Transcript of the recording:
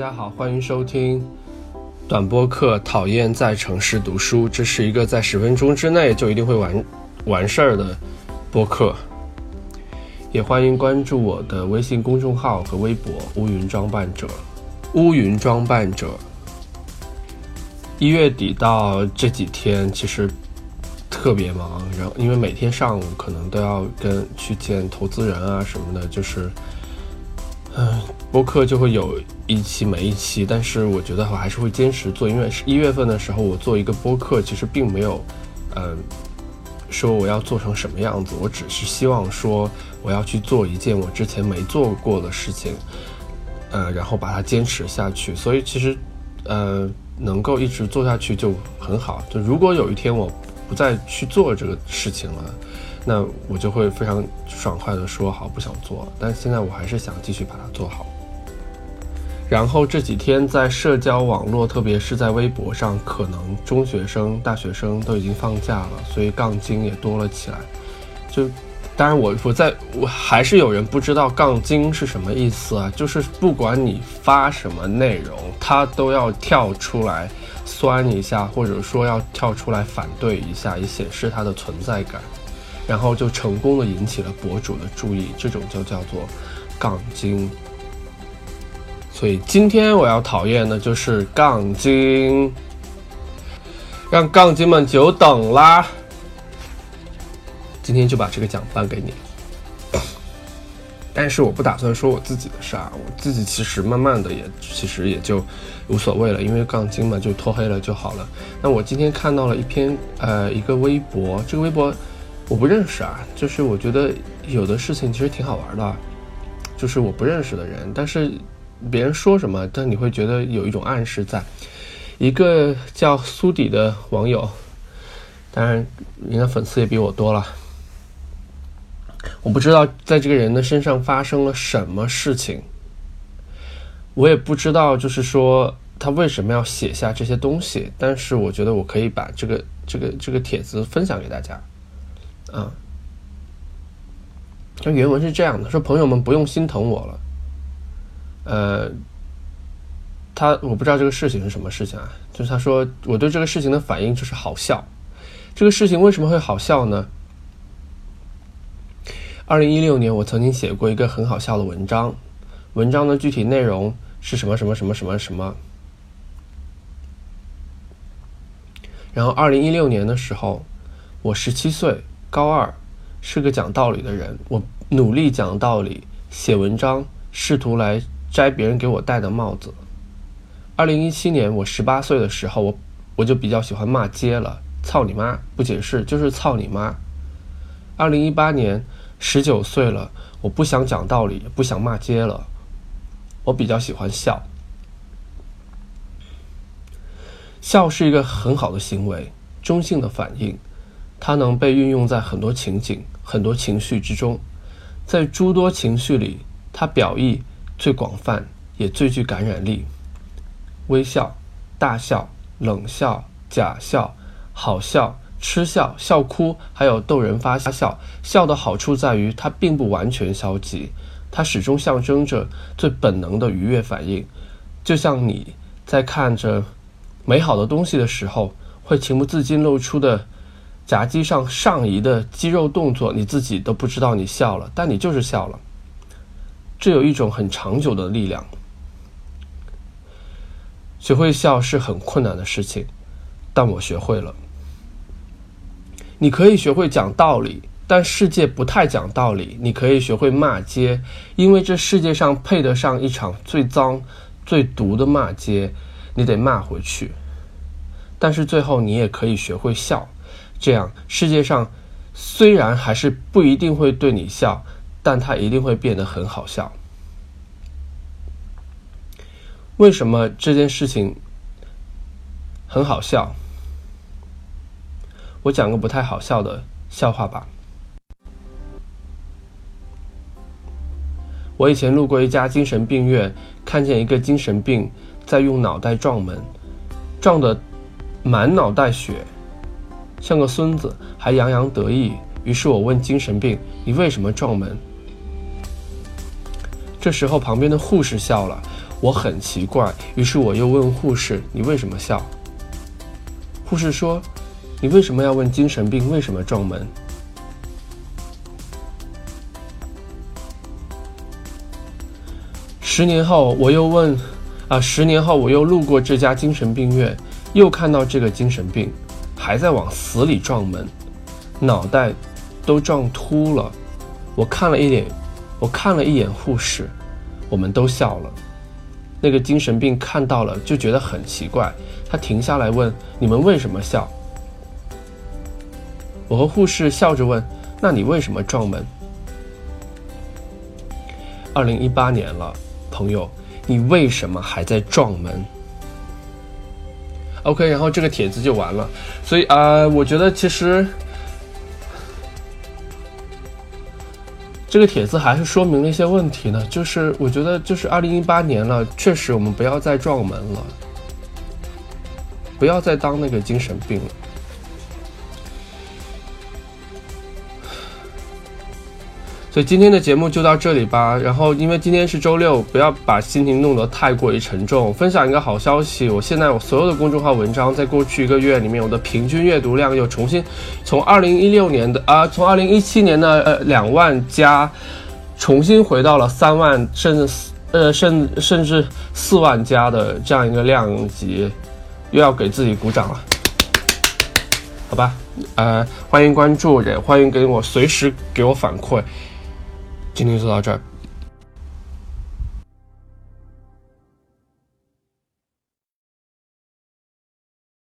大家好，欢迎收听短播课。讨厌在城市读书，这是一个在十分钟之内就一定会完完事儿的播客。也欢迎关注我的微信公众号和微博“乌云装扮者”。乌云装扮者。一月底到这几天，其实特别忙，然后因为每天上午可能都要跟去见投资人啊什么的，就是。嗯，播客就会有一期没一期，但是我觉得我还是会坚持做，因为是一月份的时候我做一个播客，其实并没有，嗯，说我要做成什么样子，我只是希望说我要去做一件我之前没做过的事情，呃，然后把它坚持下去，所以其实，呃，能够一直做下去就很好。就如果有一天我不再去做这个事情了。那我就会非常爽快的说好不想做，但现在我还是想继续把它做好。然后这几天在社交网络，特别是在微博上，可能中学生、大学生都已经放假了，所以杠精也多了起来。就当然我我在我还是有人不知道杠精是什么意思啊，就是不管你发什么内容，他都要跳出来酸一下，或者说要跳出来反对一下，以显示他的存在感。然后就成功的引起了博主的注意，这种就叫做杠精。所以今天我要讨厌的就是杠精，让杠精们久等啦。今天就把这个奖颁给你。但是我不打算说我自己的事儿，我自己其实慢慢的也其实也就无所谓了，因为杠精嘛就脱黑了就好了。那我今天看到了一篇呃一个微博，这个微博。我不认识啊，就是我觉得有的事情其实挺好玩的，就是我不认识的人，但是别人说什么，但你会觉得有一种暗示在。一个叫苏迪的网友，当然人家粉丝也比我多了，我不知道在这个人的身上发生了什么事情，我也不知道就是说他为什么要写下这些东西，但是我觉得我可以把这个这个这个帖子分享给大家。啊，他原文是这样的：说朋友们不用心疼我了。呃，他我不知道这个事情是什么事情啊，就是他说我对这个事情的反应就是好笑。这个事情为什么会好笑呢？二零一六年我曾经写过一个很好笑的文章，文章的具体内容是什么什么什么什么什么。然后二零一六年的时候，我十七岁。高二是个讲道理的人，我努力讲道理，写文章，试图来摘别人给我戴的帽子。二零一七年我十八岁的时候，我我就比较喜欢骂街了，操你妈！不解释就是操你妈。二零一八年十九岁了，我不想讲道理，不想骂街了，我比较喜欢笑。笑是一个很好的行为，中性的反应。它能被运用在很多情景、很多情绪之中，在诸多情绪里，它表意最广泛，也最具感染力。微笑、大笑、冷笑、假笑、好笑、嗤笑、笑哭，还有逗人发笑。笑的好处在于，它并不完全消极，它始终象征着最本能的愉悦反应。就像你在看着美好的东西的时候，会情不自禁露出的。颊肌上上移的肌肉动作，你自己都不知道你笑了，但你就是笑了。这有一种很长久的力量。学会笑是很困难的事情，但我学会了。你可以学会讲道理，但世界不太讲道理。你可以学会骂街，因为这世界上配得上一场最脏、最毒的骂街，你得骂回去。但是最后，你也可以学会笑。这样，世界上虽然还是不一定会对你笑，但它一定会变得很好笑。为什么这件事情很好笑？我讲个不太好笑的笑话吧。我以前路过一家精神病院，看见一个精神病在用脑袋撞门，撞得满脑袋血。像个孙子，还洋洋得意。于是我问精神病：“你为什么撞门？”这时候旁边的护士笑了。我很奇怪，于是我又问护士：“你为什么笑？”护士说：“你为什么要问精神病为什么撞门？”十年后，我又问：“啊，十年后我又路过这家精神病院，又看到这个精神病还在往死里撞门，脑袋都撞秃了。”我看了一眼，我看了一眼护士，我们都笑了。那个精神病看到了，就觉得很奇怪。他停下来问：“你们为什么笑？”我和护士笑着问：“那你为什么撞门？”二零一八年了，朋友，你为什么还在撞门？OK，然后这个帖子就完了。所以啊，我觉得其实。这个帖子还是说明了一些问题呢，就是我觉得就是二零一八年了，确实我们不要再撞门了，不要再当那个精神病了。所以今天的节目就到这里吧。然后，因为今天是周六，不要把心情弄得太过于沉重。分享一个好消息，我现在我所有的公众号文章，在过去一个月里面，我的平均阅读量又重新从二零一六年的啊，从二零一七年的呃两万加，重新回到了三万，甚至呃甚甚至四万加的这样一个量级，又要给自己鼓掌了，好吧？呃，欢迎关注，也欢迎给我随时给我反馈。今天就到这儿。